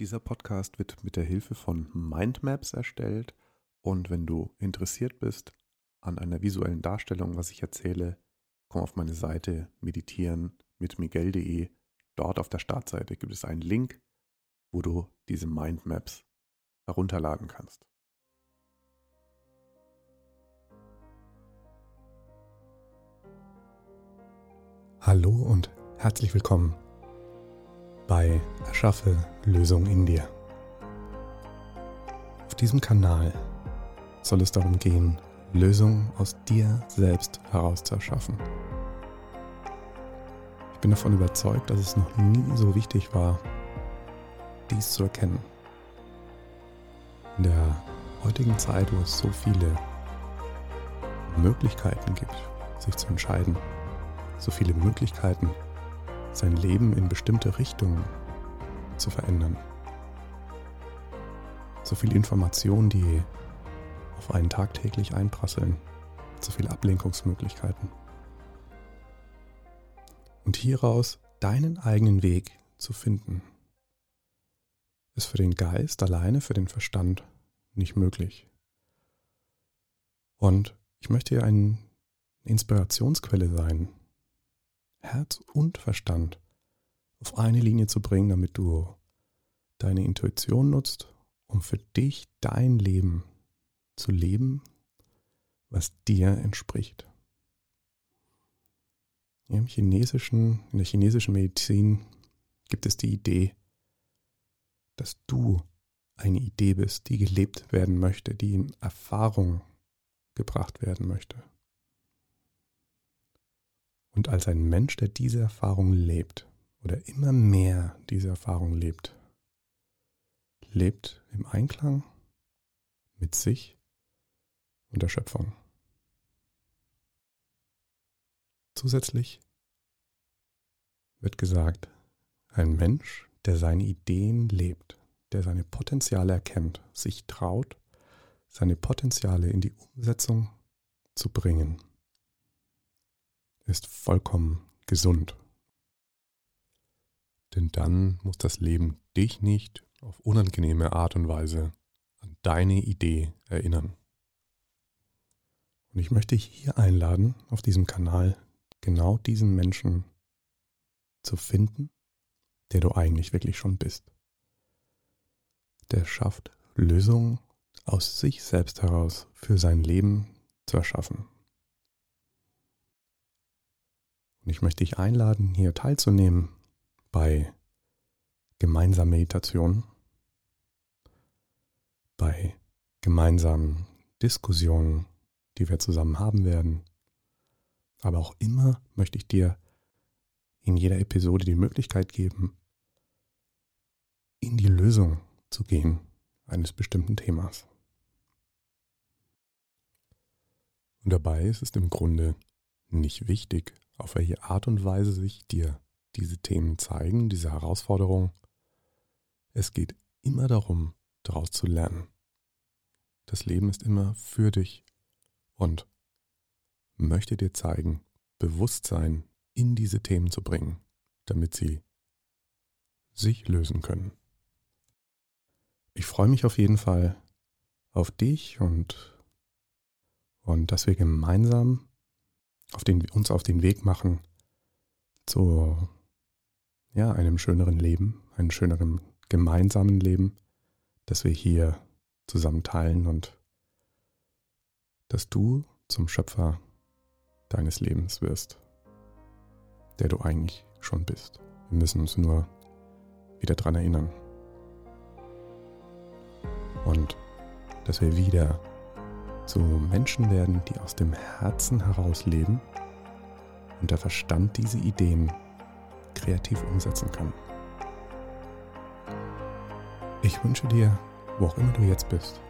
Dieser Podcast wird mit der Hilfe von Mindmaps erstellt und wenn du interessiert bist an einer visuellen Darstellung, was ich erzähle, komm auf meine Seite meditieren mit miguel.de. Dort auf der Startseite gibt es einen Link, wo du diese Mindmaps herunterladen kannst. Hallo und herzlich willkommen bei Erschaffe Lösung in dir. Auf diesem Kanal soll es darum gehen, Lösungen aus dir selbst heraus zu erschaffen. Ich bin davon überzeugt, dass es noch nie so wichtig war, dies zu erkennen. In der heutigen Zeit, wo es so viele Möglichkeiten gibt, sich zu entscheiden, so viele Möglichkeiten, sein Leben in bestimmte Richtungen zu verändern. So viel Information, die auf einen tagtäglich einprasseln, so viele Ablenkungsmöglichkeiten. Und hieraus deinen eigenen Weg zu finden, ist für den Geist alleine, für den Verstand nicht möglich. Und ich möchte dir eine Inspirationsquelle sein, Herz und Verstand auf eine Linie zu bringen, damit du deine Intuition nutzt, um für dich dein Leben zu leben, was dir entspricht. Im chinesischen, in der chinesischen Medizin gibt es die Idee, dass du eine Idee bist, die gelebt werden möchte, die in Erfahrung gebracht werden möchte. Und als ein Mensch, der diese Erfahrung lebt oder immer mehr diese Erfahrung lebt, lebt im Einklang mit sich und der Schöpfung. Zusätzlich wird gesagt, ein Mensch, der seine Ideen lebt, der seine Potenziale erkennt, sich traut, seine Potenziale in die Umsetzung zu bringen ist vollkommen gesund. Denn dann muss das Leben dich nicht auf unangenehme Art und Weise an deine Idee erinnern. Und ich möchte dich hier einladen, auf diesem Kanal genau diesen Menschen zu finden, der du eigentlich wirklich schon bist. Der schafft Lösungen aus sich selbst heraus für sein Leben zu erschaffen. Und ich möchte dich einladen, hier teilzunehmen bei gemeinsamen Meditationen, bei gemeinsamen Diskussionen, die wir zusammen haben werden. Aber auch immer möchte ich dir in jeder Episode die Möglichkeit geben, in die Lösung zu gehen eines bestimmten Themas. Und dabei ist es im Grunde nicht wichtig, auf welche Art und Weise sich dir diese Themen zeigen, diese Herausforderungen. Es geht immer darum, daraus zu lernen. Das Leben ist immer für dich und möchte dir zeigen, Bewusstsein in diese Themen zu bringen, damit sie sich lösen können. Ich freue mich auf jeden Fall auf dich und, und dass wir gemeinsam auf den, uns auf den Weg machen zu ja, einem schöneren Leben, einem schöneren gemeinsamen Leben, das wir hier zusammen teilen und dass du zum Schöpfer deines Lebens wirst, der du eigentlich schon bist. Wir müssen uns nur wieder daran erinnern. Und dass wir wieder zu Menschen werden, die aus dem Herzen heraus leben und der Verstand diese Ideen kreativ umsetzen kann. Ich wünsche dir, wo auch immer du jetzt bist,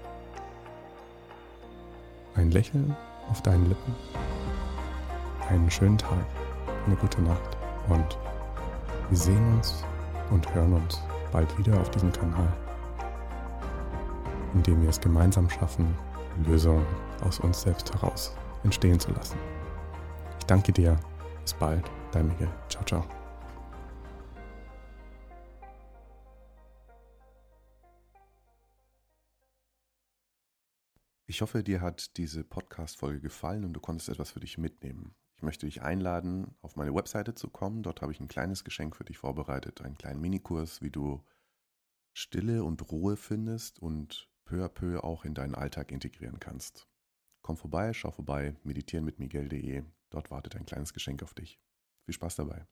ein Lächeln auf deinen Lippen, einen schönen Tag, eine gute Nacht und wir sehen uns und hören uns bald wieder auf diesem Kanal, indem wir es gemeinsam schaffen, Lösung aus uns selbst heraus entstehen zu lassen. Ich danke dir. Bis bald. Dein Miguel. Ciao, ciao. Ich hoffe, dir hat diese Podcast-Folge gefallen und du konntest etwas für dich mitnehmen. Ich möchte dich einladen, auf meine Webseite zu kommen. Dort habe ich ein kleines Geschenk für dich vorbereitet, einen kleinen Minikurs, wie du Stille und Ruhe findest und peu à peu auch in deinen Alltag integrieren kannst. Komm vorbei, schau vorbei, meditieren mit Miguel.de. Dort wartet ein kleines Geschenk auf dich. Viel Spaß dabei.